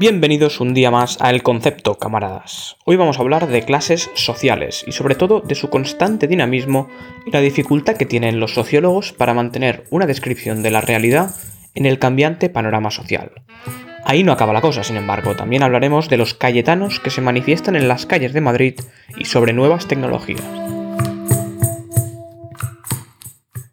Bienvenidos un día más a El Concepto, camaradas. Hoy vamos a hablar de clases sociales y sobre todo de su constante dinamismo y la dificultad que tienen los sociólogos para mantener una descripción de la realidad en el cambiante panorama social. Ahí no acaba la cosa, sin embargo, también hablaremos de los cayetanos que se manifiestan en las calles de Madrid y sobre nuevas tecnologías.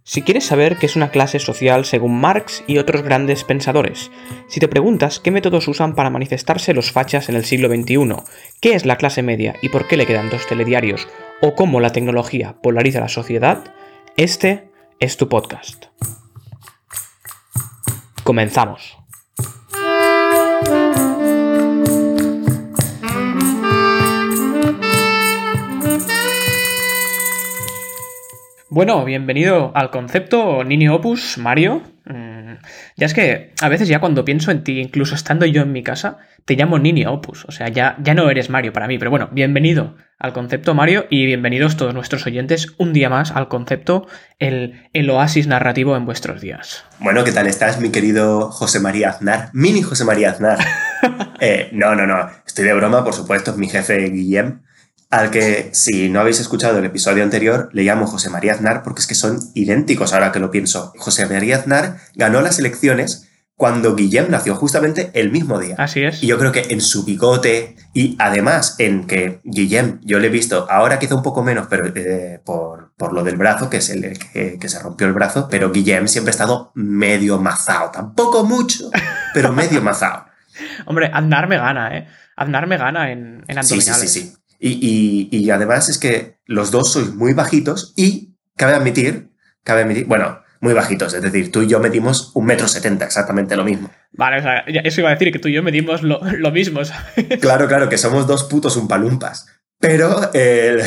Si quieres saber qué es una clase social según Marx y otros grandes pensadores, si te preguntas qué métodos usan para manifestarse los fachas en el siglo XXI, qué es la clase media y por qué le quedan dos telediarios, o cómo la tecnología polariza la sociedad, este es tu podcast. Comenzamos. Bueno, bienvenido al concepto Nini Opus, Mario. Mm, ya es que a veces ya cuando pienso en ti, incluso estando yo en mi casa, te llamo Nini Opus. O sea, ya, ya no eres Mario para mí. Pero bueno, bienvenido al concepto Mario y bienvenidos todos nuestros oyentes un día más al concepto el, el oasis narrativo en vuestros días. Bueno, ¿qué tal estás, mi querido José María Aznar? Mini José María Aznar. Eh, no, no, no. Estoy de broma, por supuesto, es mi jefe Guillem al que, si no habéis escuchado el episodio anterior, le llamo José María Aznar porque es que son idénticos ahora que lo pienso. José María Aznar ganó las elecciones cuando Guillem nació justamente el mismo día. Así es. Y yo creo que en su bigote y además en que Guillem, yo le he visto, ahora quizá un poco menos, pero eh, por, por, lo del brazo, que es el que, que, se rompió el brazo, pero Guillem siempre ha estado medio mazao. Tampoco mucho, pero medio mazao. Hombre, Aznar me gana, ¿eh? Aznar me gana en, en abdominales. Sí, sí, sí, sí. Y, y, y, además es que los dos sois muy bajitos y cabe admitir, cabe admitir, bueno, muy bajitos, es decir, tú y yo medimos un metro setenta, exactamente lo mismo. Vale, o sea, eso iba a decir que tú y yo medimos lo, lo mismo, ¿sabes? Claro, claro, que somos dos putos umpalumpas. Pero, eh,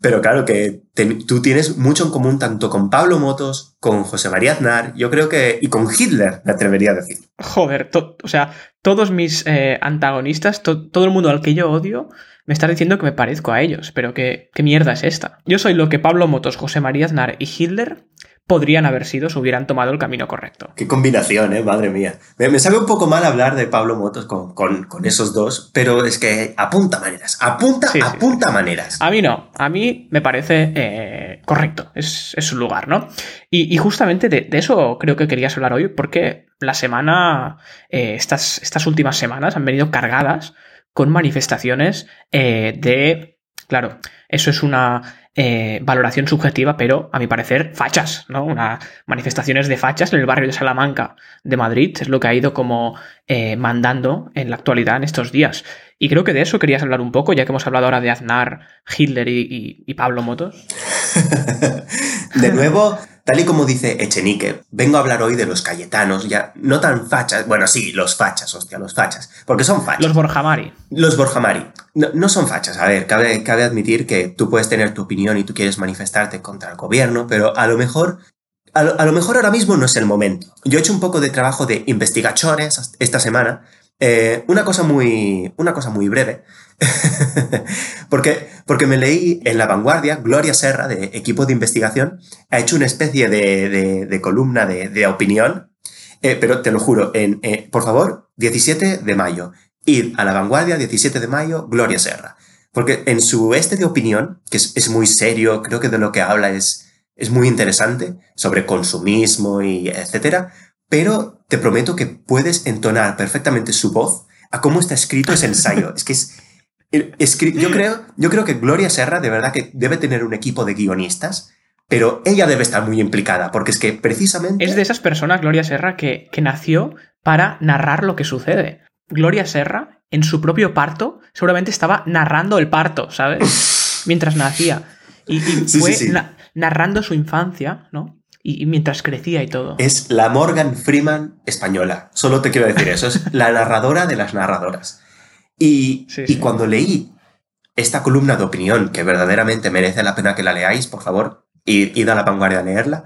pero claro que tú tienes mucho en común tanto con Pablo Motos, con José María Aznar, yo creo que, y con Hitler, me atrevería a decir. Joder, o sea, todos mis eh, antagonistas, to todo el mundo al que yo odio, me está diciendo que me parezco a ellos, pero ¿qué, qué mierda es esta? Yo soy lo que Pablo Motos, José María Aznar y Hitler podrían haber sido si hubieran tomado el camino correcto. Qué combinación, ¿eh? Madre mía. Me, me sabe un poco mal hablar de Pablo Motos con, con, con, esos dos, pero es que apunta maneras, apunta, sí, apunta sí. maneras. A mí no, a mí me parece eh, correcto, es, es, su lugar, ¿no? Y, y justamente de, de, eso creo que querías hablar hoy, porque la semana, eh, estas, estas últimas semanas han venido cargadas con manifestaciones eh, de... Claro, eso es una eh, valoración subjetiva, pero a mi parecer fachas, ¿no? Una, manifestaciones de fachas en el barrio de Salamanca de Madrid es lo que ha ido como eh, mandando en la actualidad en estos días. Y creo que de eso querías hablar un poco, ya que hemos hablado ahora de Aznar, Hitler y, y, y Pablo Motos. de nuevo, tal y como dice Echenique, vengo a hablar hoy de los cayetanos, ya no tan fachas, bueno, sí, los fachas, hostia, los fachas, porque son fachas. Los Borjamari. Los Borjamari. No, no son fachas, a ver, cabe, cabe admitir que tú puedes tener tu opinión y tú quieres manifestarte contra el gobierno, pero a lo mejor a lo, a lo, mejor ahora mismo no es el momento. Yo he hecho un poco de trabajo de investigaciones esta semana. Eh, una, cosa muy, una cosa muy breve. porque, porque me leí en La Vanguardia, Gloria Serra, de equipo de investigación, ha hecho una especie de, de, de columna de, de opinión. Eh, pero te lo juro, en, eh, por favor, 17 de mayo. Id a La Vanguardia, 17 de mayo, Gloria Serra. Porque en su este de opinión, que es, es muy serio, creo que de lo que habla es, es muy interesante sobre consumismo y etcétera, pero te prometo que puedes entonar perfectamente su voz a cómo está escrito ese ensayo. es que es, yo creo, yo creo que Gloria Serra de verdad que debe tener un equipo de guionistas, pero ella debe estar muy implicada, porque es que precisamente... Es de esas personas, Gloria Serra, que, que nació para narrar lo que sucede. Gloria Serra, en su propio parto, seguramente estaba narrando el parto, ¿sabes? Mientras nacía. Y, y sí, fue sí, sí. Na narrando su infancia, ¿no? Y, y, mientras crecía y todo. Es la Morgan Freeman española. Solo te quiero decir eso. Es la narradora de las narradoras. Y, sí, y cuando leí esta columna de opinión, que verdaderamente merece la pena que la leáis, por favor, id, id a la vanguardia a leerla,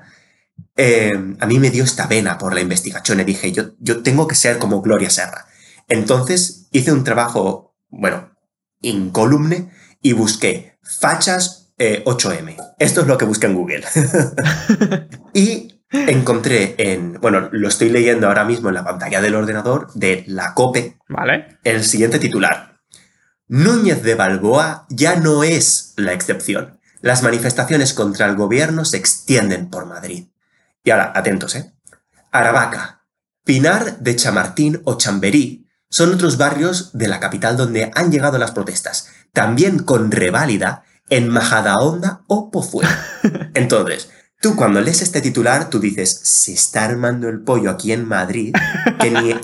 eh, a mí me dio esta pena por la investigación y dije, yo, yo tengo que ser como Gloria Serra. Entonces hice un trabajo, bueno, incólume y busqué fachas eh, 8M. Esto es lo que busqué en Google. y encontré en, bueno, lo estoy leyendo ahora mismo en la pantalla del ordenador de la COPE, Vale. el siguiente titular. Núñez de Balboa ya no es la excepción. Las manifestaciones contra el gobierno se extienden por Madrid. Y ahora, atentos, ¿eh? Aravaca, Pinar de Chamartín o Chamberí son otros barrios de la capital donde han llegado las protestas, también con reválida en Majadahonda o Pozuelo. Entonces, tú cuando lees este titular, tú dices, se está armando el pollo aquí en Madrid, que ni,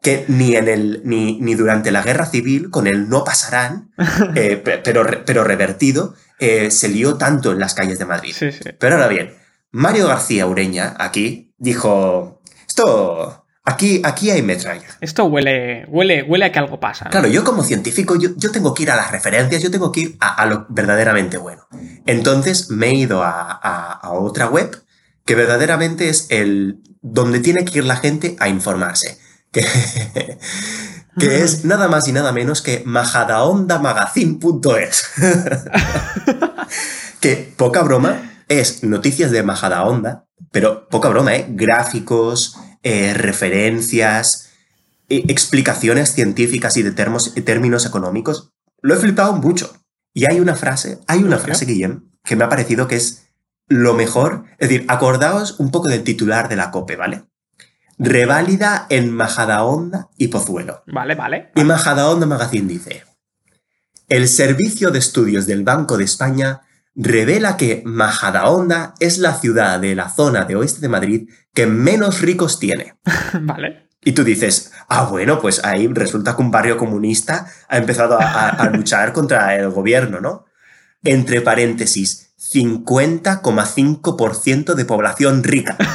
que ni, en el, ni, ni durante la guerra civil, con el no pasarán, eh, pe- pero, pero revertido, eh, se lió tanto en las calles de Madrid. Sí, sí. Pero ahora bien, Mario García Ureña, aquí, dijo, esto, aquí, aquí hay metralla. Esto huele, huele, huele a que algo pasa. ¿no? Claro, yo como científico, yo, yo tengo que ir a las referencias, yo tengo que ir a, a lo verdaderamente bueno. Entonces me he ido a, a- a otra web que verdaderamente es el donde tiene que ir la gente a informarse. Que, que es nada más y nada menos que majadaondamagazine.es. que poca broma es noticias de Majadahonda, pero poca broma, ¿eh? Gráficos, eh, referencias, eh, explicaciones científicas y de termos- términos económicos. Lo he flipado mucho. Y hay una frase, hay una frase, Guillem, que me ha parecido que es lo mejor. Es decir, acordaos un poco del titular de la COPE, ¿vale? Reválida en Majadahonda y Pozuelo. Vale, vale. Y Majadahonda Magazine dice, el Servicio de Estudios del Banco de España revela que Majadahonda es la ciudad de la zona de oeste de Madrid que menos ricos tiene. Vale. Y tú dices, ah, bueno, pues ahí resulta que un barrio comunista ha empezado a, a- a luchar contra el gobierno, ¿no? Entre paréntesis, 50,5% de población rica.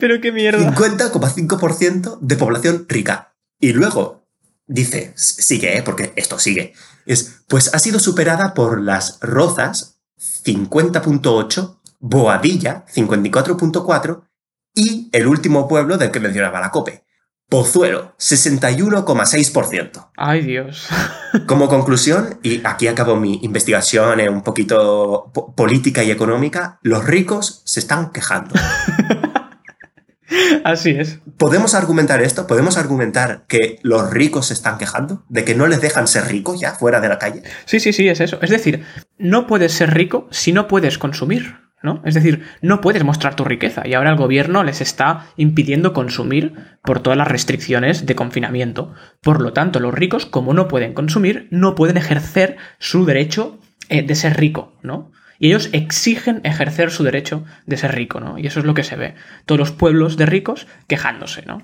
Pero qué mierda. 50,5% de población rica. Y luego dice, sigue, ¿eh? porque esto sigue, es, pues ha sido superada por las Rozas, 50.8, Boadilla, 54.4, y el último pueblo del que mencionaba la COPE, Pozuelo, 61,6%. Ay, Dios. Como conclusión, y aquí acabo mi investigación eh, un poquito po- política y económica, los ricos se están quejando. Así es. ¿Podemos argumentar esto? ¿Podemos argumentar que los ricos se están quejando? ¿De que no les dejan ser ricos ya fuera de la calle? Sí, sí, sí, es eso. Es decir, no puedes ser rico si no puedes consumir, ¿no? Es decir, no puedes mostrar tu riqueza y ahora el gobierno les está impidiendo consumir por todas las restricciones de confinamiento. Por lo tanto, los ricos, como no pueden consumir, no pueden ejercer su derecho eh, de ser rico, ¿no? Y ellos exigen ejercer su derecho de ser rico, ¿no? Y eso es lo que se ve. Todos los pueblos de ricos quejándose, ¿no?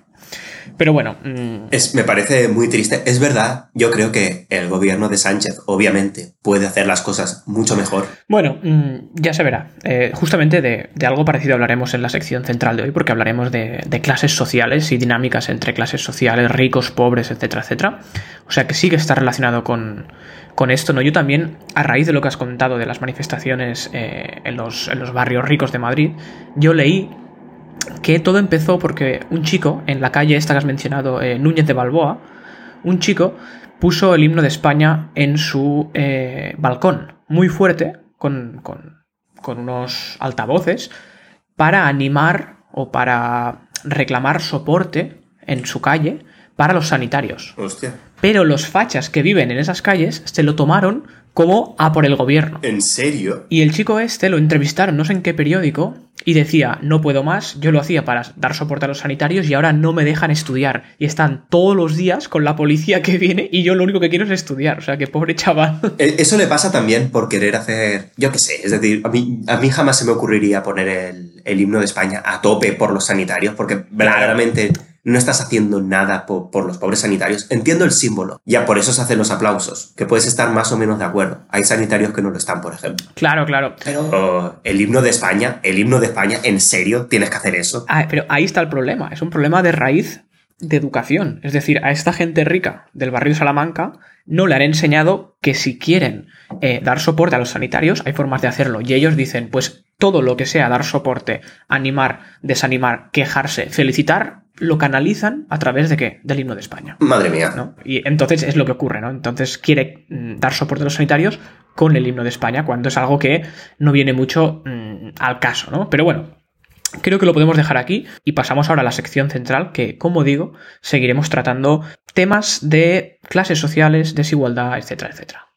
Pero bueno, mm, Es, me parece muy triste. Es verdad, yo creo que el gobierno de Sánchez, obviamente, puede hacer las cosas mucho mejor. Bueno, mm, ya se verá. Eh, justamente de, de algo parecido hablaremos en la sección central de hoy, porque hablaremos de, de clases sociales y dinámicas entre clases sociales, ricos, pobres, etcétera, etcétera. O sea que sí que está relacionado con, con esto, ¿no? Yo también, a raíz de lo que has contado de las manifestaciones eh, en, los, en los barrios ricos de Madrid, yo leí que todo empezó porque un chico en la calle esta que has mencionado, eh, Núñez de Balboa, un chico puso el himno de España en su eh, balcón, muy fuerte, con, con- con unos altavoces, para animar o para reclamar soporte en su calle para los sanitarios. Hostia. Pero los fachas que viven en esas calles se lo tomaron como a por el gobierno. ¿En serio? Y el chico este lo entrevistaron, no sé en qué periódico, y decía, no puedo más, yo lo hacía para dar soporte a los sanitarios y ahora no me dejan estudiar. Y están todos los días con la policía que viene y yo lo único que quiero es estudiar. O sea, que pobre chaval. E- Eso le pasa también por querer hacer, yo qué sé, es decir, a mí, a mí jamás se me ocurriría poner el, el himno de España a tope por los sanitarios, porque verdaderamente no estás haciendo nada po- por, los pobres sanitarios. Entiendo el símbolo, ya por eso se hacen los aplausos, que puedes estar más o menos de acuerdo. Hay sanitarios que no lo están, por ejemplo. Claro, claro. Pero el himno de España, el himno de España, ¿en serio tienes que hacer eso? Ah, pero ahí está el problema. Es un problema de raíz de educación. Es decir, a esta gente rica del barrio de Salamanca no le han enseñado que si quieren eh, dar soporte a los sanitarios hay formas de hacerlo. Y ellos dicen, pues todo lo que sea dar soporte, animar, desanimar, quejarse, felicitar, lo canalizan a través de qué? Del himno de España. Madre mía. ¿no? Y entonces es lo que ocurre, ¿no? Entonces quiere mm, dar soporte a los sanitarios con el himno de España, cuando es algo que no viene mucho mm, al caso, ¿no? Pero bueno, Creo que lo podemos dejar aquí y pasamos ahora a la sección central que, como digo, seguiremos tratando temas de clases sociales, desigualdad, etcétera, etcétera.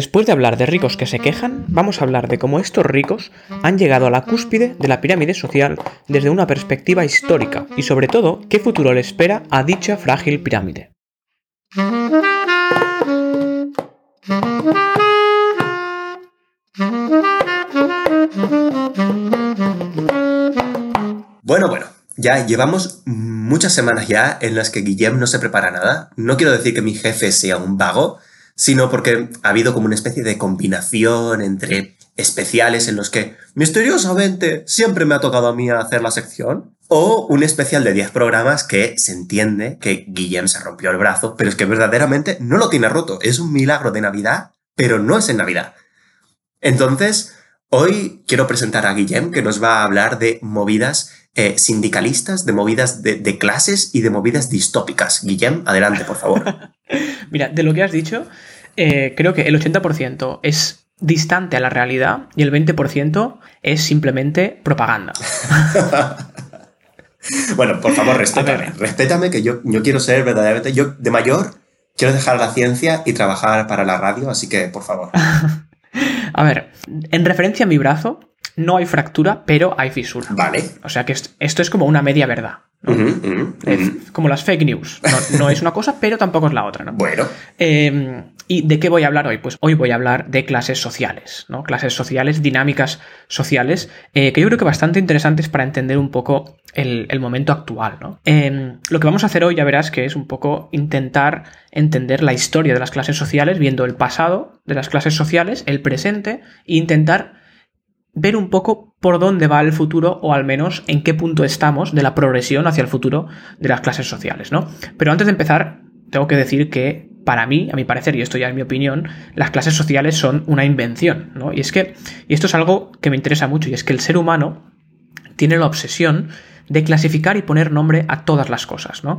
Después de hablar de ricos que se quejan, vamos a hablar de cómo estos ricos han llegado a la cúspide de la pirámide social desde una perspectiva histórica y sobre todo qué futuro le espera a dicha frágil pirámide. Bueno, bueno, ya llevamos muchas semanas ya en las que Guillem no se prepara nada. No quiero decir que mi jefe sea un vago, sino porque ha habido como una especie de combinación entre especiales en los que misteriosamente siempre me ha tocado a mí hacer la sección, o un especial de 10 programas que se entiende que Guillem se rompió el brazo, pero es que verdaderamente no lo tiene roto, es un milagro de Navidad, pero no es en Navidad. Entonces, hoy quiero presentar a Guillem que nos va a hablar de movidas eh, sindicalistas, de movidas de, de, clases y de movidas distópicas. Guillem, adelante, por favor. Mira, de lo que has dicho, eh, creo que el 80% es distante a la realidad y el 20% es simplemente propaganda. bueno, por favor, respétame. Respétame que yo, yo quiero ser verdaderamente. Yo, de mayor, quiero dejar la ciencia y trabajar para la radio, así que, por favor. a ver, en referencia a mi brazo, no hay fractura, pero hay fisura. Vale. O sea que esto es como una media verdad. como las fake news. No, es una cosa, pero tampoco es la otra. ¿no? Bueno. Em, ¿Y de qué voy a hablar hoy? Pues hoy voy a hablar de clases sociales, ¿no? Clases sociales, dinámicas sociales, eh, que yo creo que bastante interesantes para entender un poco el, momento actual, ¿no? Em, lo que vamos a hacer hoy, ya verás, que es un poco intentar entender la historia de las clases sociales, viendo el pasado de las clases sociales, el presente, e intentar ver un poco por dónde va el futuro o al menos en qué punto estamos de la progresión hacia el futuro de las clases sociales, ¿no? Pero antes de empezar, tengo que decir que para mí, a mi parecer, y esto ya es mi opinión, las clases sociales son una invención, ¿no? Y es que, y esto es algo que me interesa mucho, y es que el ser humano tiene la obsesión de clasificar y poner nombre a todas las cosas, ¿no?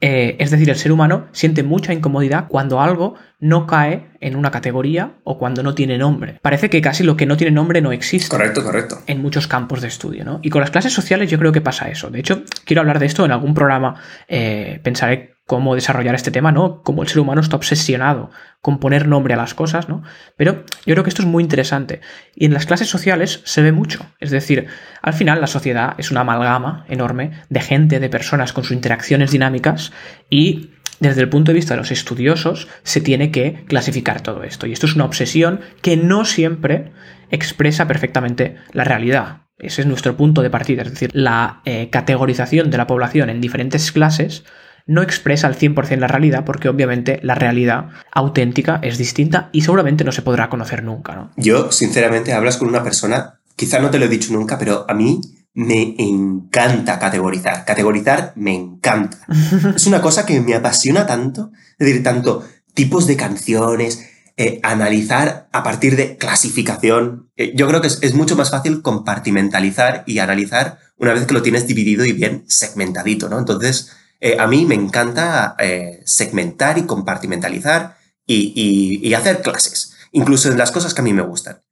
Eh, es decir, el ser humano siente mucha incomodidad cuando algo no cae en una categoría o cuando no tiene nombre. Parece que casi lo que no tiene nombre no existe. Correcto, correcto. En muchos campos de estudio, ¿no? Y con las clases sociales yo creo que pasa eso. De hecho, quiero hablar de esto en algún programa. Eh, pensaré cómo desarrollar este tema, ¿no? Cómo el ser humano está obsesionado con poner nombre a las cosas, ¿no? Pero yo creo que esto es muy interesante. Y en las clases sociales se ve mucho. Es decir, al final la sociedad es una amalgama enorme de gente, de personas con sus interacciones dinámicas y desde el punto de vista de los estudiosos se tiene que clasificar todo esto. Y esto es una obsesión que no siempre expresa perfectamente la realidad. Ese es nuestro punto de partida, es decir, la eh, categorización de la población en diferentes clases no expresa al 100% la realidad porque obviamente la realidad auténtica es distinta y seguramente no se podrá conocer nunca. ¿no? Yo, sinceramente, hablas con una persona, quizá no te lo he dicho nunca, pero a mí me encanta categorizar. Categorizar me encanta. es una cosa que me apasiona tanto, es decir, tanto tipos de canciones, eh, analizar a partir de clasificación. Eh, yo creo que es, es, mucho más fácil compartimentalizar y analizar una vez que lo tienes dividido y bien segmentadito, ¿no? Entonces, eh, a mí me encanta eh, segmentar y compartimentalizar y, hacer clases, incluso en las cosas que a mí me gustan.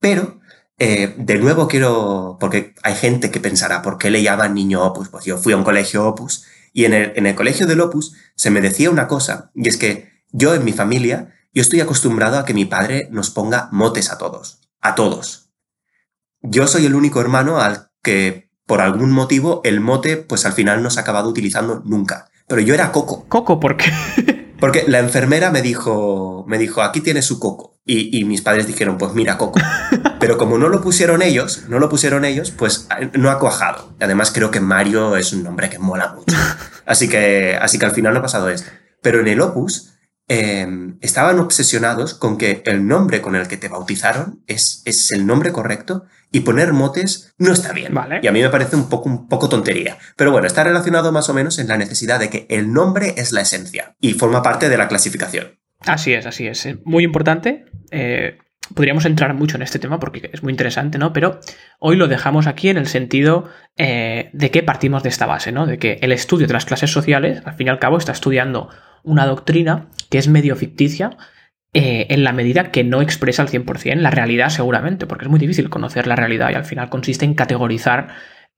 Pero, eh, de nuevo quiero, porque hay gente que pensará, ¿por qué le llaman niño opus? Pues yo fui a un colegio opus y en el, en el colegio del opus se me decía una cosa, y es que yo en mi familia, yo estoy acostumbrado a que mi padre nos ponga motes a todos, a todos. Yo soy el único hermano al que por algún motivo, el mote, pues al final no se ha acabado utilizando nunca. Pero yo era Coco. ¿Coco por qué? Porque la enfermera me dijo, me dijo, aquí tiene su coco. Y, mis padres dijeron, pues mira, coco. Pero como no lo pusieron ellos, no lo pusieron ellos, pues no ha cuajado. Además, creo que Mario es un nombre que mola mucho. Así que, así que al final no ha pasado esto. Pero en el Opus em, estaban obsesionados con que el nombre con el que te bautizaron es, es el nombre correcto y poner motes no está bien. Vale. Y a mí me parece un poco, un poco tontería. Pero bueno, está relacionado más o menos en la necesidad de que el nombre es la esencia y forma parte de la clasificación. Así es, así es. Muy importante. Eh, podríamos entrar mucho en este tema porque es muy interesante, ¿no? Pero hoy lo dejamos aquí en el sentido eh, de que partimos de esta base, ¿no? De que el estudio de las clases sociales, al fin y al cabo, está estudiando una doctrina que es medio ficticia, eh, en la medida que no expresa al 100% la realidad seguramente, porque es muy difícil conocer la realidad y al final consiste en categorizar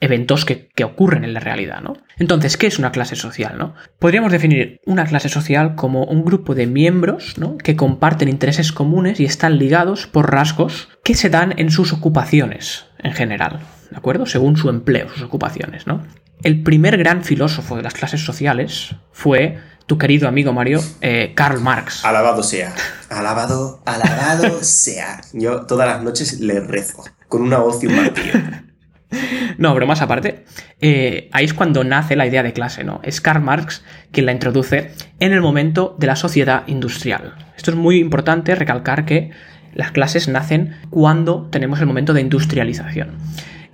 eventos que, ocurren en la realidad, ¿no? Entonces, ¿qué es una clase social, no? Podríamos definir una clase social como un grupo de miembros, ¿no? Que comparten intereses comunes y están ligados por rasgos que se dan en sus ocupaciones, en general, ¿de acuerdo? Según su empleo, sus ocupaciones, ¿no? El primer gran filósofo de las clases sociales fue tu querido amigo Mario, eh, Karl Marx. Alabado sea. Alabado, alabado sea. Yo todas las noches le rezo, con una voz y un martillo. No, pero más aparte, eh, ahí es cuando nace la idea de clase, ¿no? Es Karl Marx quien la introduce en el momento de la sociedad industrial. Esto es muy importante recalcar que las clases nacen cuando tenemos el momento de industrialización.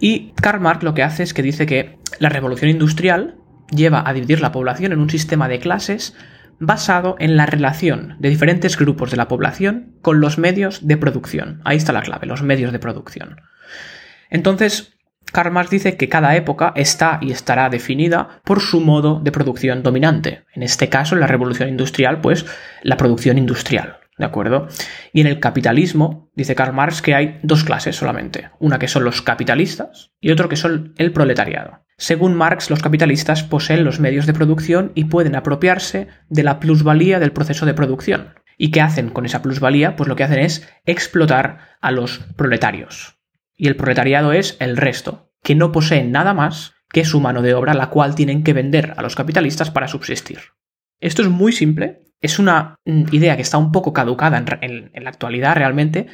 Y Karl Marx lo que hace es que dice que la revolución industrial lleva a dividir la población en un sistema de clases basado en la relación de diferentes grupos de la población con los medios de producción. Ahí está la clave, los medios de producción. Entonces, Karl Marx dice que cada época está y estará definida por su modo de producción dominante. En este caso, en la revolución industrial, pues la producción industrial. ¿De acuerdo? Y en el capitalismo, dice Karl Marx que hay dos clases solamente. Una que son los capitalistas y otro que son el proletariado. Según Marx, los capitalistas poseen los medios de producción y pueden apropiarse de la plusvalía del proceso de producción. ¿Y qué hacen con esa plusvalía? Pues lo que hacen es explotar a los proletarios. Y el proletariado es el resto, que no poseen nada más que su mano de obra, la cual tienen que vender a los capitalistas para subsistir. Esto es muy simple, es una mm, idea que está un poco caducada en, la actualidad realmente,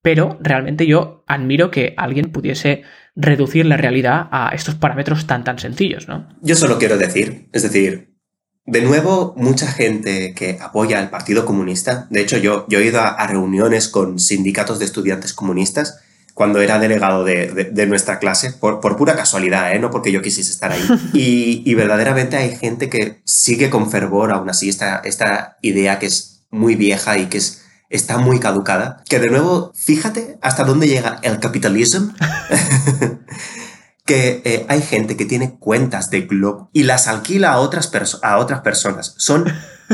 pero realmente yo admiro que alguien pudiese reducir la realidad a estos parámetros tan tan sencillos, ¿no? Yo solo quiero decir, es decir, de nuevo, mucha gente que apoya al Partido Comunista, de hecho yo, yo he ido a reuniones con sindicatos de estudiantes comunistas cuando era delegado de, nuestra clase, por, pura casualidad, ¿eh? no porque yo quisiese estar ahí. Y, verdaderamente hay gente que sigue con fervor aún así esta, esta idea que es muy vieja y que es, está muy caducada. Que de nuevo, fíjate hasta dónde llega el capitalismo. que eh, hay gente que tiene cuentas de Globo y las alquila a otras, a otras personas. Son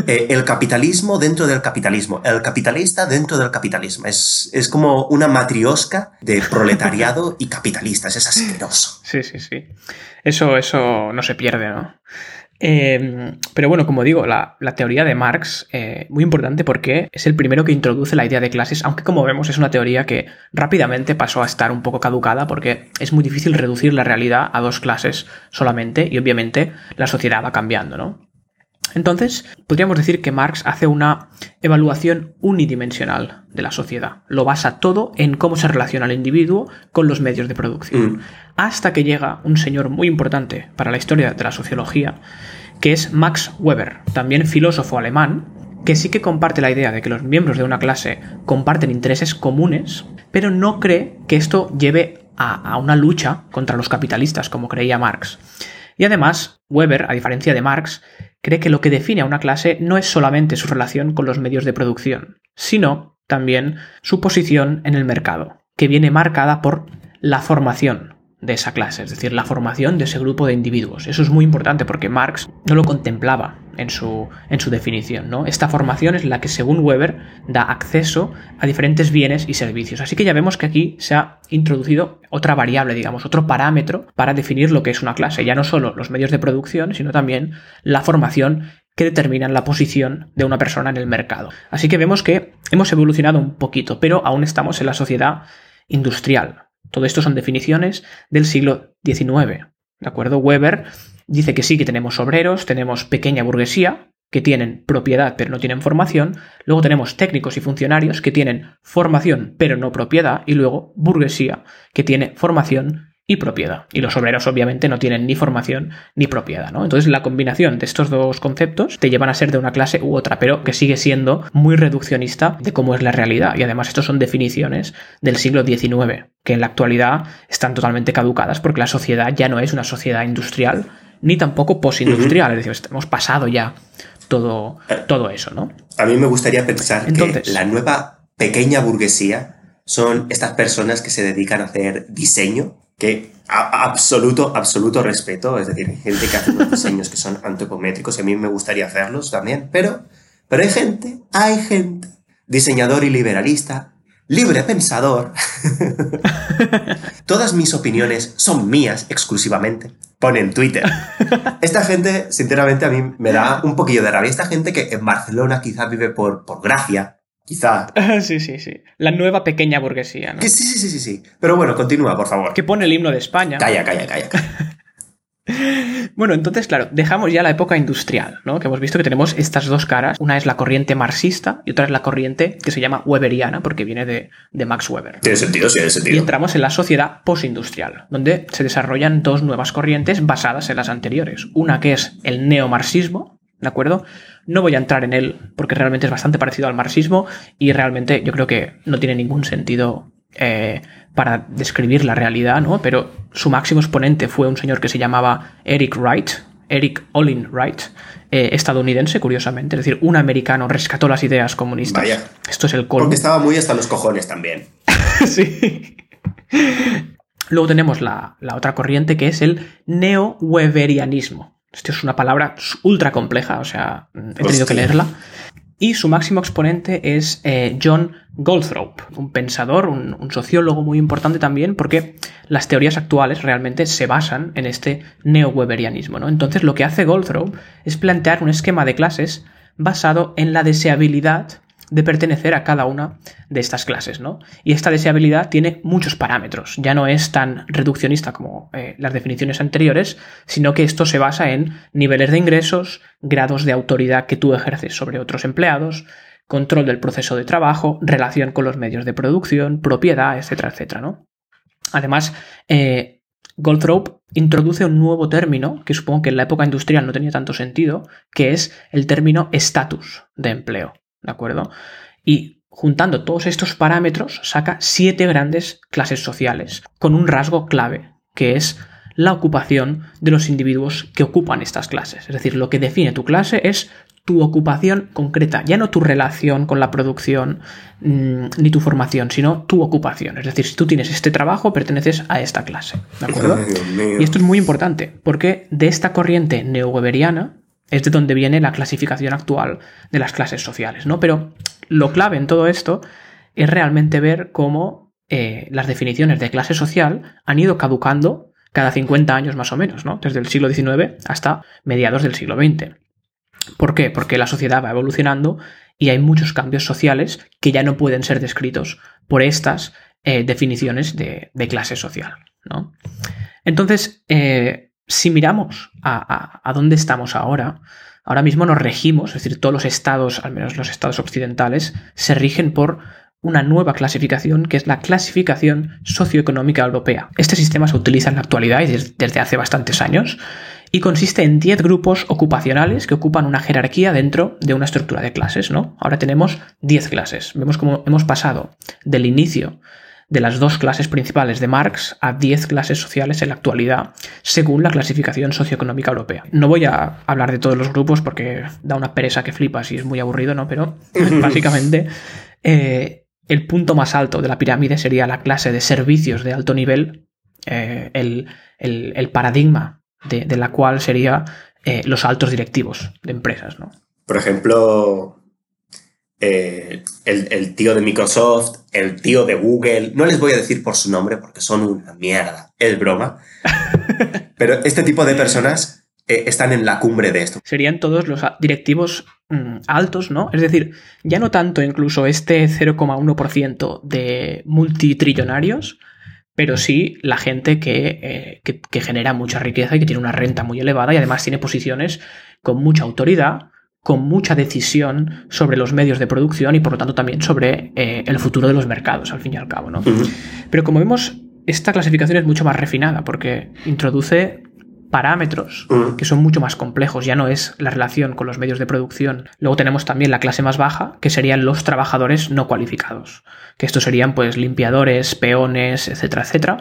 eh, el capitalismo dentro del capitalismo, el capitalista dentro del capitalismo. Es, es como una matriosca de proletariado y capitalistas. Es asqueroso. Sí, sí, sí. Eso, eso no se pierde, ¿no? Eh, pero bueno, como digo, la, teoría de Marx, eh, muy importante porque es el primero que introduce la idea de clases, aunque como vemos es una teoría que rápidamente pasó a estar un poco caducada porque es muy difícil reducir la realidad a dos clases solamente y obviamente la sociedad va cambiando, ¿no? Entonces, podríamos decir que Marx hace una evaluación unidimensional de la sociedad. Lo basa todo en cómo se relaciona el individuo con los medios de producción. Mm. Hasta que llega un señor muy importante para la historia de la sociología, que es Max Weber, también filósofo alemán, que sí que comparte la idea de que los miembros de una clase comparten intereses comunes, pero no cree que esto lleve a, a una lucha contra los capitalistas, como creía Marx. Y además, Weber, a diferencia de Marx, cree que lo que define a una clase no es solamente su relación con los medios de producción, sino también su posición en el mercado, que viene marcada por la formación, de esa clase, es decir, la formación de ese grupo de individuos. Eso es muy importante porque Marx no lo contemplaba en su, en su definición. ¿no? Esta formación es la que, según Weber, da acceso a diferentes bienes y servicios. Así que ya vemos que aquí se ha introducido otra variable, digamos, otro parámetro para definir lo que es una clase. Ya no solo los medios de producción, sino también la formación que determinan la posición de una persona en el mercado. Así que vemos que hemos evolucionado un poquito, pero aún estamos en la sociedad industrial. Todo esto son definiciones del siglo XIX. ¿De acuerdo? Weber dice que sí que tenemos obreros, tenemos pequeña burguesía, que tienen propiedad pero no tienen formación, luego tenemos técnicos y funcionarios que tienen formación pero no propiedad, y luego burguesía que tiene formación y propiedad. Y los obreros obviamente no tienen ni formación ni propiedad, ¿no? Entonces la combinación de estos dos conceptos te llevan a ser de una clase u otra, pero que sigue siendo muy reduccionista de cómo es la realidad. Y además estos son definiciones del siglo XIX, que en la actualidad están totalmente caducadas porque la sociedad ya no es una sociedad industrial ni tampoco postindustrial, es decir, hemos pasado ya todo, todo eso, ¿no? A mí me gustaría pensar que la nueva pequeña burguesía son estas personas que se dedican a hacer diseño, que a, absoluto, absoluto respeto, es decir, hay gente que hace unos diseños que son antropométricos y a mí me gustaría hacerlos también, pero, pero hay gente, hay gente, diseñador y liberalista, libre pensador. Todas mis opiniones son mías exclusivamente. Pone en Twitter. Esta gente, sinceramente, a mí me da un poquillo de rabia. Esta gente que en Barcelona quizá vive por, por gracia, quizá. sí, sí, sí. La nueva pequeña burguesía, ¿no? Que sí, sí, sí, sí, sí. Pero bueno, continúa, por favor. Que pone el himno de España. Calla, calla, calla. Bueno, entonces, claro, dejamos ya la época industrial, ¿no? Que hemos visto que tenemos estas dos caras. Una es la corriente marxista y otra es la corriente que se llama weberiana, porque viene de, de Max Weber. Tiene sentido, sí, tiene Y sentido. entramos en la sociedad postindustrial, donde se desarrollan dos nuevas corrientes basadas en las anteriores. Una que es el neomarxismo, ¿de acuerdo? No voy a entrar en él porque realmente es bastante parecido al marxismo y realmente yo creo que no tiene ningún sentido eh, para describir la realidad, ¿no? Pero su máximo exponente fue un señor que se llamaba Eric Wright, Eric Olin Wright, eh, estadounidense, curiosamente, es decir, un americano rescató las ideas comunistas. Vaya. Esto es el colmo. Porque estaba muy hasta los cojones también. sí. Luego tenemos la, la otra corriente que es el neo-weberianismo. Esto es una palabra ultra compleja, o sea, he tenido Hostia. que leerla. Y su máximo exponente es eh, John Goldthorpe, un pensador, un, un sociólogo muy importante también, porque las teorías actuales realmente se basan en este neo-weberianismo. ¿no? Entonces, lo que hace Goldthorpe es plantear un esquema de clases basado en la deseabilidad de pertenecer a cada una de estas clases, ¿no? Y esta deseabilidad tiene muchos parámetros, ya no es tan reduccionista como eh, las definiciones anteriores, sino que esto se basa en niveles de ingresos, grados de autoridad que tú ejerces sobre otros empleados, control del proceso de trabajo, relación con los medios de producción, propiedad, etcétera, etcétera, ¿no? Además, eh, Goldthorpe introduce un nuevo término que supongo que en la época industrial no tenía tanto sentido, que es el término estatus de empleo. ¿De acuerdo? Y juntando todos estos parámetros, saca siete grandes clases sociales, con un rasgo clave, que es la ocupación de los individuos que ocupan estas clases. Es decir, lo que define tu clase es tu ocupación concreta, ya no tu relación con la producción mmm, ni tu formación, sino tu ocupación. Es decir, si tú tienes este trabajo, perteneces a esta clase. ¿De acuerdo? Ay. Y esto es muy importante, porque de esta corriente neo-weberiana es de donde viene la clasificación actual de las clases sociales, ¿no? Pero lo clave en todo esto es realmente ver cómo eh, las definiciones de clase social han ido caducando cada 50 años más o menos, ¿no? Desde el siglo XIX hasta mediados del siglo XX. ¿Por qué? Porque la sociedad va evolucionando y hay muchos cambios sociales que ya no pueden ser descritos por estas eh, definiciones de, clase social, ¿no? Entonces, eh, si miramos a, dónde estamos ahora, ahora mismo nos regimos, es decir, todos los estados, al menos los estados occidentales, se rigen por una nueva clasificación que es la clasificación socioeconómica europea. Este sistema se utiliza en la actualidad y desde hace bastantes años y consiste en 10 grupos ocupacionales que ocupan una jerarquía dentro de una estructura de clases, ¿no? Ahora tenemos 10 clases. Vemos cómo hemos pasado del inicio de las dos clases principales de Marx a 10 clases sociales en la actualidad, según la clasificación socioeconómica europea. No voy a hablar de todos los grupos porque da una pereza que flipas y es muy aburrido, ¿no? Pero básicamente eh, el punto más alto de la pirámide sería la clase de servicios de alto nivel, eh, el, el, el, paradigma de, de, la cual sería eh, los altos directivos de empresas, ¿no? Por ejemplo, eh, el, el, tío de Microsoft, el tío de Google, no les voy a decir por su nombre porque son una mierda, es broma, pero este tipo de personas eh, están en la cumbre de esto. Serían todos los directivos mmm, altos, ¿no? Es decir, ya no tanto incluso este 0,1% de multitrillonarios, pero sí la gente que, eh, que, que genera mucha riqueza y que tiene una renta muy elevada y además tiene posiciones con mucha autoridad con mucha decisión sobre los medios de producción y por lo tanto también sobre eh, el futuro de los mercados, al fin y al cabo. ¿no? Uh -huh. Pero como vemos, esta clasificación es mucho más refinada porque introduce parámetros uh -huh. que son mucho más complejos, ya no es la relación con los medios de producción. Luego tenemos también la clase más baja, que serían los trabajadores no cualificados, que estos serían pues limpiadores, peones, etcétera, etcétera.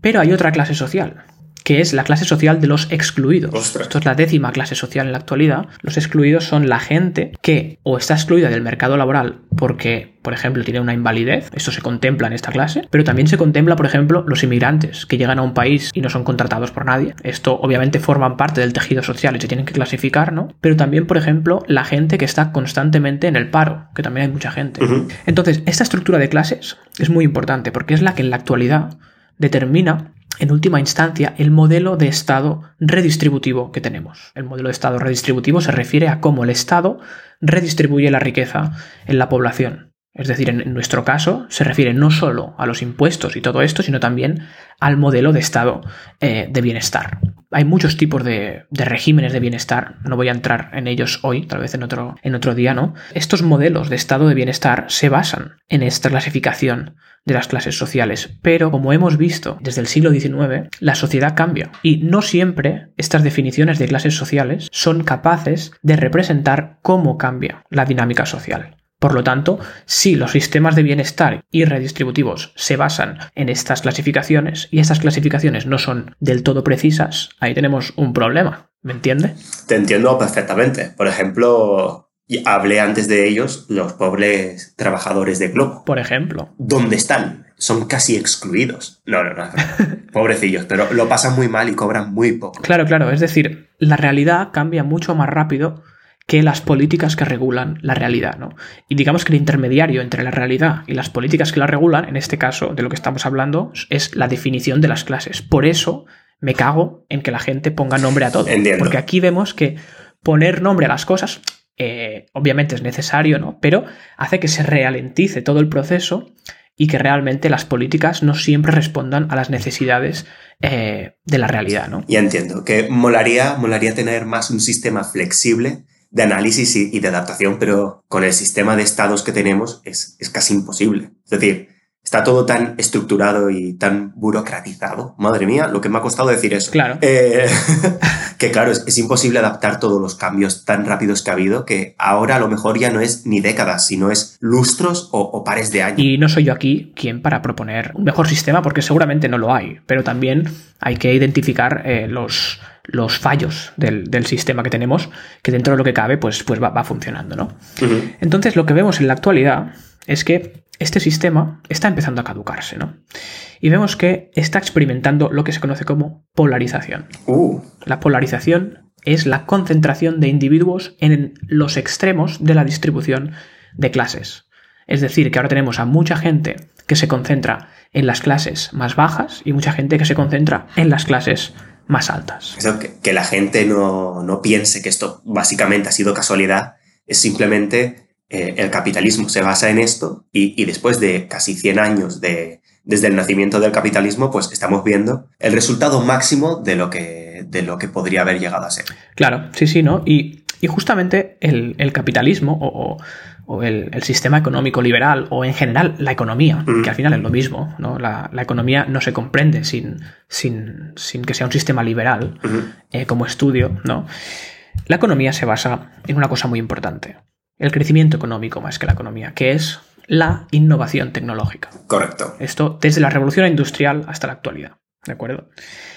Pero hay otra clase social, que es la clase social de los excluidos. Ostras. Esto es la décima clase social en la actualidad. Los excluidos son la gente que o está excluida del mercado laboral porque, por ejemplo, tiene una invalidez, esto se contempla en esta clase, pero también se contempla, por ejemplo, los inmigrantes que llegan a un país y no son contratados por nadie. Esto obviamente forman parte del tejido social y se tienen que clasificar, ¿no? Pero también, por ejemplo, la gente que está constantemente en el paro, que también hay mucha gente. Entonces, esta estructura de clases es muy importante porque es la que en la actualidad determina en última instancia el modelo de Estado redistributivo que tenemos. El modelo de Estado redistributivo se refiere a cómo el Estado redistribuye la riqueza en la población. Es decir, en nuestro caso se refiere no solo a los impuestos y todo esto, sino también al modelo de Estado eh, de bienestar. Hay muchos tipos de, de regímenes de bienestar, no voy a entrar en ellos hoy, tal vez en otro, en otro día, ¿no? Estos modelos de estado de bienestar se basan en esta clasificación de las clases sociales, pero como hemos visto desde el siglo XIX, la sociedad cambia y no siempre estas definiciones de clases sociales son capaces de representar cómo cambia la dinámica social. Por lo tanto, si los sistemas de bienestar y redistributivos se basan en estas clasificaciones y estas clasificaciones no son del todo precisas, ahí tenemos un problema. ¿Me entiende? Te entiendo perfectamente. Por ejemplo, y hablé antes de ellos, los pobres trabajadores de Globo. Por ejemplo. ¿Dónde están? Son casi excluidos. No, no, no. Pobrecillos, pero lo pasan muy mal y cobran muy poco. Claro, claro. Es decir, la realidad cambia mucho más rápido que las políticas que regulan la realidad, ¿no? Y digamos que el intermediario entre la realidad y las políticas que la regulan, en este caso de lo que estamos hablando, es la definición de las clases. Por eso me cago en que la gente ponga nombre a todo. Entiendo. Porque aquí vemos que poner nombre a las cosas, eh, obviamente es necesario, ¿no? Pero hace que se ralentice todo el proceso y que realmente las políticas no siempre respondan a las necesidades eh, de la realidad, ¿no? Ya entiendo que molaría, molaría tener más un sistema flexible de análisis y, y de adaptación, pero con el sistema de estados que tenemos es, es casi imposible. Es decir, está todo tan estructurado y tan burocratizado. Madre mía, lo que me ha costado decir eso. Claro. Eh, que claro, es, es, imposible adaptar todos los cambios tan rápidos que ha habido que ahora a lo mejor ya no es ni décadas, sino es lustros o, o pares de años. Y no soy yo aquí quien para proponer un mejor sistema, porque seguramente no lo hay, pero también hay que identificar eh, los, los fallos del, del, sistema que tenemos, que dentro de lo que cabe, pues, pues va, va funcionando, ¿no? Uh -huh. Entonces, lo que vemos en la actualidad es que este sistema está empezando a caducarse, ¿no? Y vemos que está experimentando lo que se conoce como polarización. Uh. La polarización es la concentración de individuos en los extremos de la distribución de clases. Es decir, que ahora tenemos a mucha gente que se concentra en las clases más bajas y mucha gente que se concentra en las clases más altas. Eso, que, que la gente no, no piense que esto básicamente ha sido casualidad, es simplemente eh, el capitalismo se basa en esto y, y, después de casi 100 años de, desde el nacimiento del capitalismo, pues estamos viendo el resultado máximo de lo que, de lo que podría haber llegado a ser. Claro, sí, sí, ¿no? Y, y justamente el, el capitalismo o, o el, el, sistema económico liberal o en general la economía, que al final es lo mismo, ¿no? La, la economía no se comprende sin, sin, sin, que sea un sistema liberal eh, como estudio, ¿no? La economía se basa en una cosa muy importante, el crecimiento económico más que la economía, que es la innovación tecnológica. Correcto. Esto desde la revolución industrial hasta la actualidad. ¿De acuerdo?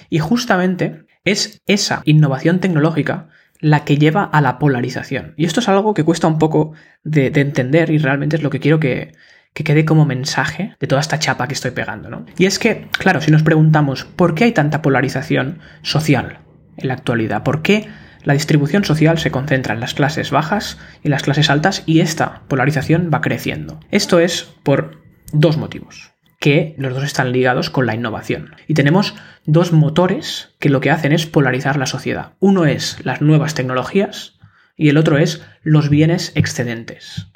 Y justamente es esa innovación tecnológica la que lleva a la polarización. Y esto es algo que cuesta un poco de, de entender y realmente es lo que quiero que, que quede como mensaje de toda esta chapa que estoy pegando, ¿no? Y es que, claro, si nos preguntamos por qué hay tanta polarización social en la actualidad, por qué la distribución social se concentra en las clases bajas y las clases altas y esta polarización va creciendo. Esto es por dos motivos que los dos están ligados con la innovación. Y tenemos dos motores que lo que hacen es polarizar la sociedad. Uno es las nuevas tecnologías y el otro es los bienes excedentes.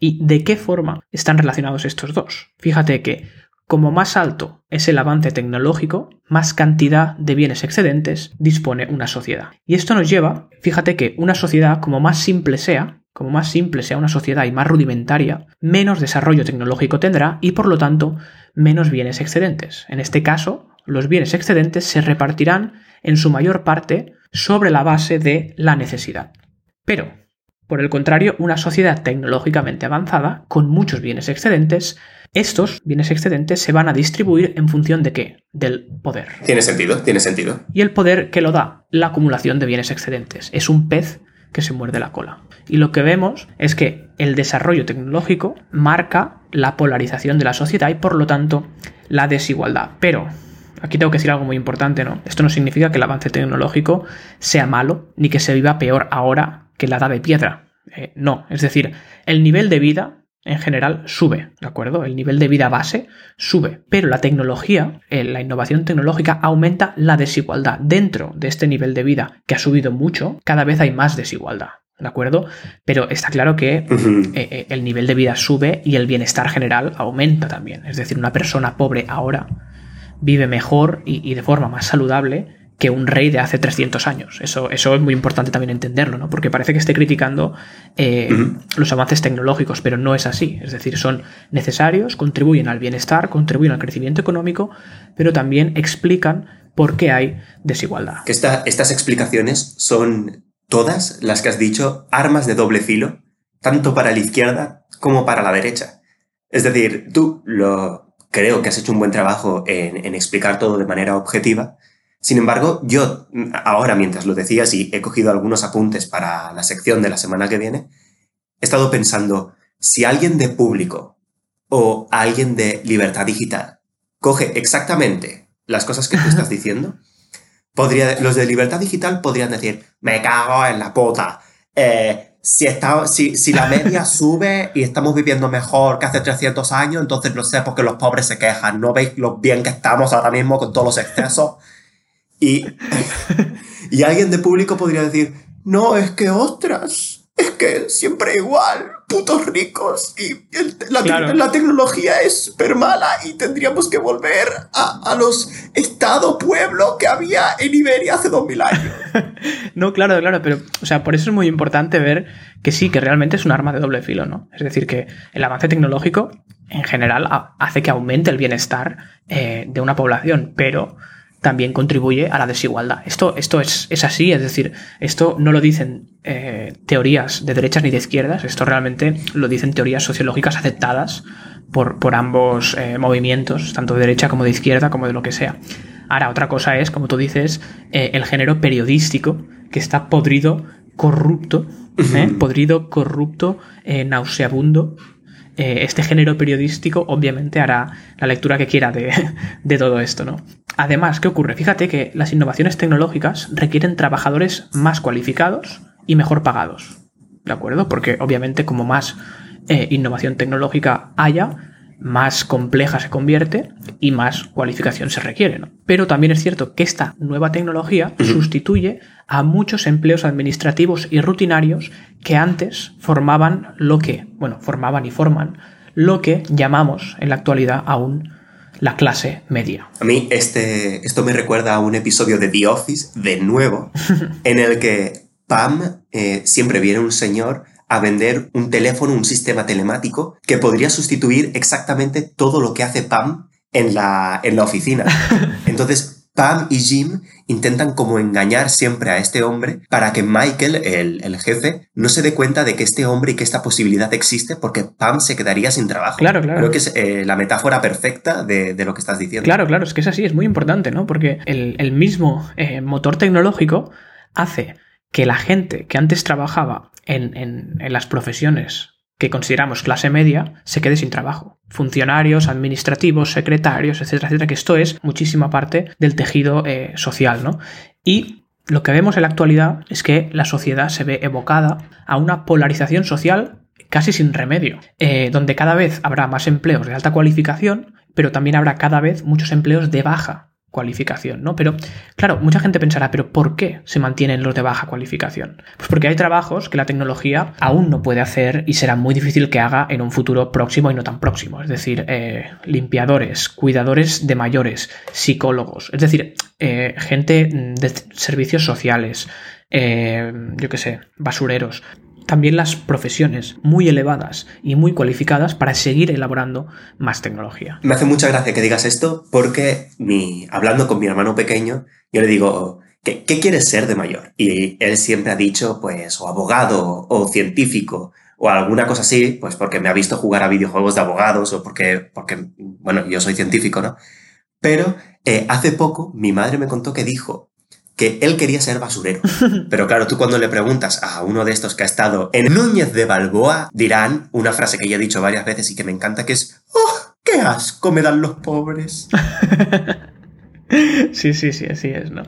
¿Y de qué forma están relacionados estos dos? Fíjate que como más alto es el avance tecnológico, más cantidad de bienes excedentes dispone una sociedad. Y esto nos lleva, fíjate que una sociedad como más simple sea, como más simple sea una sociedad y más rudimentaria, menos desarrollo tecnológico tendrá y por lo tanto menos bienes excedentes. En este caso, los bienes excedentes se repartirán en su mayor parte sobre la base de la necesidad. Pero, Por el contrario, una sociedad tecnológicamente avanzada, con muchos bienes excedentes, estos bienes excedentes se van a distribuir en función de qué? Del poder. Tiene sentido, tiene sentido. ¿Y el poder qué lo da? La acumulación de bienes excedentes. Es un pez que se muerde la cola. Y lo que vemos es que el desarrollo tecnológico marca la polarización de la sociedad y por lo tanto la desigualdad. Pero aquí tengo que decir algo muy importante, ¿no? Esto no significa que el avance tecnológico sea malo ni que se viva peor ahora que la edad de piedra. Eh, no, es decir, el nivel de vida en general sube, ¿de acuerdo? El nivel de vida base sube, pero la tecnología, eh, la innovación tecnológica aumenta la desigualdad. Dentro de este nivel de vida que ha subido mucho, cada vez hay más desigualdad. ¿De acuerdo? Pero está claro que eh, eh, el nivel de vida sube y el bienestar general aumenta también. Es decir, una persona pobre ahora vive mejor y de forma más saludable que un rey de hace 300 años. Eso, eso es muy importante también entenderlo, ¿no? Porque parece que esté criticando eh, los avances tecnológicos, pero no es así. Es decir, son necesarios, contribuyen al bienestar, contribuyen al crecimiento económico, pero también explican por qué hay desigualdad. Que estas explicaciones son todas las que has dicho armas de doble filo, tanto para la izquierda como para la derecha. Es decir, tú lo creo que has hecho un buen trabajo en, en explicar todo de manera objetiva, sin embargo, yo ahora, mientras lo decías y he cogido algunos apuntes para la sección de la semana que viene, he estado pensando, si alguien de público o alguien de libertad digital coge exactamente las cosas que tú estás diciendo, podría, los de libertad digital podrían decir, me cago en la puta. Eh, si, está, si, si, la media sube y estamos viviendo mejor que hace 300 años, entonces no sé por qué los pobres se quejan. ¿No veis lo bien que estamos ahora mismo con todos los excesos? Y, y alguien de público podría decir, no, es que ostras, es que siempre igual, putos ricos y la, tecnología es súper mala y tendríamos que volver a, los estados, pueblos que había en Iberia hace 2000 años. no, claro, claro, pero o sea, por eso es muy importante ver que sí, que realmente es un arma de doble filo, ¿no? Es decir, que el avance tecnológico en general hace que aumente el bienestar eh, de una población, pero también contribuye a la desigualdad. Esto, esto es, es así, es decir, esto no lo dicen eh, teorías de derechas ni de izquierdas, esto realmente lo dicen teorías sociológicas aceptadas por, por ambos eh, movimientos, tanto de derecha como de izquierda, como de lo que sea. Ahora, otra cosa es, como tú dices, eh, el género periodístico, que está podrido, corrupto, podrido, corrupto, nauseabundo, este género periodístico obviamente hará la lectura que quiera de, de, todo esto, ¿no? Además, ¿qué ocurre? Fíjate que las innovaciones tecnológicas requieren trabajadores más cualificados y mejor pagados. ¿De acuerdo? Porque obviamente como más eh, innovación tecnológica haya, más compleja se convierte y más cualificación se requiere. Pero también es cierto que esta nueva tecnología sustituye a muchos empleos administrativos y rutinarios que antes formaban lo que, bueno, formaban y forman lo que llamamos en la actualidad aún la clase media. A mí este, esto me recuerda a un episodio de The Office, de nuevo, en el que Pam eh, siempre viene un señor a vender un teléfono, un sistema telemático que podría sustituir exactamente todo lo que hace Pam en la, en la oficina. Entonces, Pam y Jim intentan como engañar siempre a este hombre para que Michael, el, jefe, no se dé cuenta de que este hombre y que esta posibilidad existe porque Pam se quedaría sin trabajo. Claro, claro. Creo que es eh, la metáfora perfecta de, lo que estás diciendo. Claro, claro, es que es así, es muy importante, ¿no? Porque el, mismo eh, motor tecnológico hace que la gente que antes trabajaba en, en las profesiones que consideramos clase media se quede sin trabajo. Funcionarios, administrativos, secretarios, etcétera, etcétera, que esto es muchísima parte del tejido eh, social, ¿no? Y lo que vemos en la actualidad es que la sociedad se ve evocada a una polarización social casi sin remedio, eh, donde cada vez habrá más empleos de alta cualificación, pero también habrá cada vez muchos empleos de baja cualificación, ¿no? Pero, claro, mucha gente pensará, ¿pero por qué se mantienen los de baja cualificación? Pues porque hay trabajos que la tecnología aún no puede hacer y será muy difícil que haga en un futuro próximo y no tan próximo. Es decir, eh, limpiadores, cuidadores de mayores, psicólogos, es decir, eh, gente de servicios sociales, eh, yo qué sé, basureros también las profesiones muy elevadas y muy cualificadas para seguir elaborando más tecnología. Me hace mucha gracia que digas esto porque mi, hablando con mi hermano pequeño, yo le digo, ¿qué, ¿qué quieres ser de mayor? Y él siempre ha dicho, pues, o abogado, o científico, o alguna cosa así, pues porque me ha visto jugar a videojuegos de abogados, o porque, porque bueno, yo soy científico, ¿no? Pero eh, hace poco mi madre me contó que dijo que él quería ser basurero. Pero claro, tú cuando le preguntas a uno de estos que ha estado en Núñez de Balboa, dirán una frase que ya he dicho varias veces y que me encanta, que es, ¡Oh, qué asco me dan los pobres! sí, sí, sí, así es, ¿no?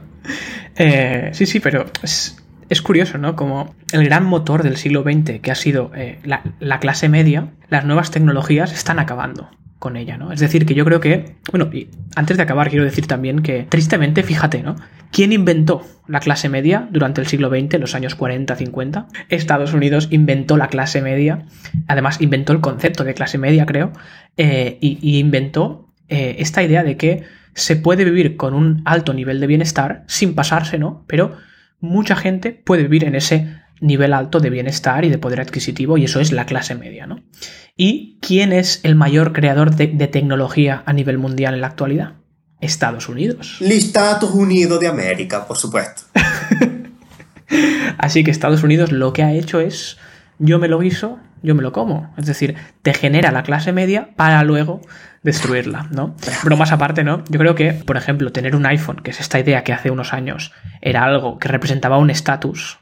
Eh, sí, sí, pero es, es, curioso, ¿no? Como el gran motor del siglo XX, que ha sido eh, la, la clase media, las nuevas tecnologías están acabando con ella, ¿no? Es decir, que yo creo que, bueno, y antes de acabar quiero decir también que, tristemente, fíjate, ¿no? ¿Quién inventó la clase media durante el siglo XX, los años 40, 50? Estados Unidos inventó la clase media, además inventó el concepto de clase media, creo, eh, y, y, inventó eh, esta idea de que se puede vivir con un alto nivel de bienestar sin pasarse, ¿no? Pero mucha gente puede vivir en ese nivel alto de bienestar y de poder adquisitivo, y eso es la clase media, ¿no? ¿Y quién es el mayor creador de, de tecnología a nivel mundial en la actualidad? Estados Unidos. Estados Unidos de América, por supuesto. Así que Estados Unidos lo que ha hecho es, yo me lo guiso, yo me lo como. Es decir, te genera la clase media para luego destruirla, ¿no? Bromas aparte, ¿no? Yo creo que, por ejemplo, tener un iPhone, que es esta idea que hace unos años era algo que representaba un estatus,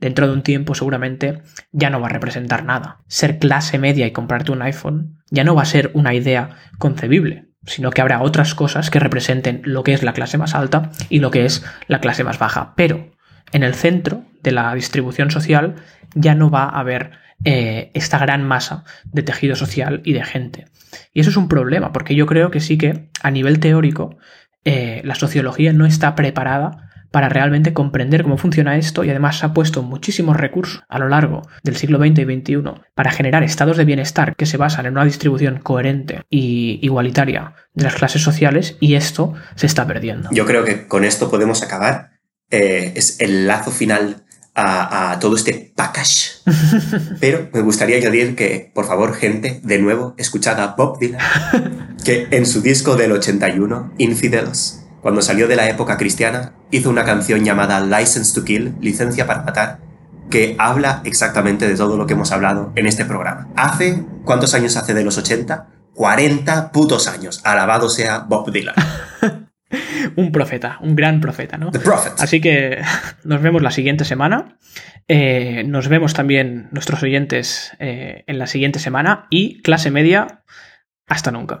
dentro de un tiempo seguramente ya no va a representar nada. Ser clase media y comprarte un iPhone ya no va a ser una idea concebible, sino que habrá otras cosas que representen lo que es la clase más alta y lo que es la clase más baja. Pero en el centro de la distribución social ya no va a haber eh, esta gran masa de tejido social y de gente. Y eso es un problema, porque yo creo que sí que a nivel teórico eh, la sociología no está preparada para realmente comprender cómo funciona esto y además ha puesto muchísimos recursos a lo largo del siglo XX y XXI para generar estados de bienestar que se basan en una distribución coherente y igualitaria de las clases sociales y esto se está perdiendo. Yo creo que con esto podemos acabar. Eh, es el lazo final a, a, todo este package. Pero me gustaría añadir que, por favor, gente, de nuevo, escuchad a Bob Dylan, que en su disco del 81, Infidels, cuando salió de la época cristiana, hizo una canción llamada License to Kill, licencia para matar, que habla exactamente de todo lo que hemos hablado en este programa. Hace, ¿cuántos años hace de los 80? 40 putos años. Alabado sea Bob Dylan. un profeta, un gran profeta, ¿no? The Prophet. Así que nos vemos la siguiente semana. Eh, nos vemos también nuestros oyentes eh, en la siguiente semana y clase media, hasta nunca.